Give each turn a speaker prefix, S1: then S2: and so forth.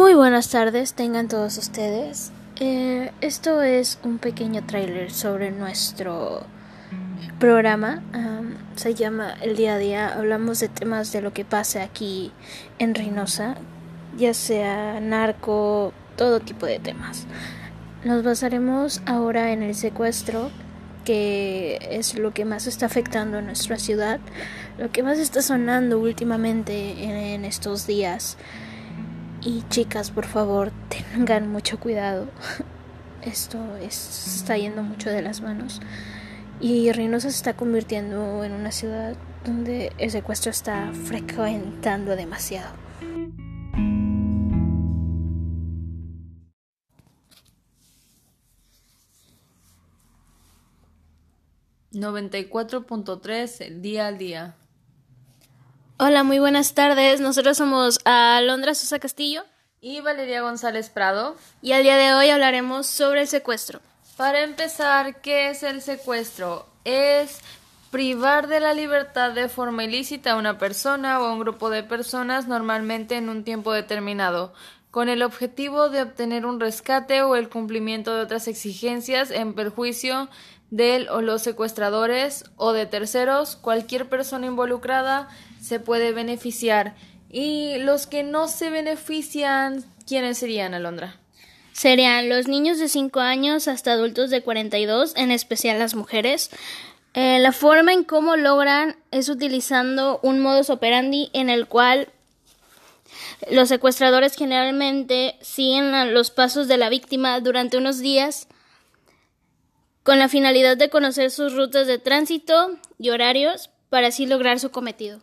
S1: Muy buenas tardes, tengan todos ustedes. Eh, esto es un pequeño tráiler sobre nuestro programa. Um, se llama El día a día. Hablamos de temas de lo que pasa aquí en Reynosa, ya sea narco, todo tipo de temas. Nos basaremos ahora en el secuestro, que es lo que más está afectando a nuestra ciudad, lo que más está sonando últimamente en, en estos días. Y chicas, por favor, tengan mucho cuidado. Esto es, está yendo mucho de las manos. Y Reynosa se está convirtiendo en una ciudad donde el secuestro está frecuentando demasiado.
S2: ...94.3 el día al día.
S1: Hola, muy buenas tardes. Nosotros somos Alondra Sosa Castillo
S2: y Valeria González Prado.
S1: Y al día de hoy hablaremos sobre el secuestro.
S2: Para empezar, ¿qué es el secuestro? Es privar de la libertad de forma ilícita a una persona o a un grupo de personas normalmente en un tiempo determinado, con el objetivo de obtener un rescate o el cumplimiento de otras exigencias en perjuicio del o los secuestradores o de terceros, cualquier persona involucrada se puede beneficiar. Y los que no se benefician, ¿quiénes serían, Alondra?
S1: Serían los niños de 5 años hasta adultos de 42, en especial las mujeres. Eh, la forma en cómo logran es utilizando un modus operandi en el cual los secuestradores generalmente siguen los pasos de la víctima durante unos días con la finalidad de conocer sus rutas de tránsito y horarios para así lograr su cometido.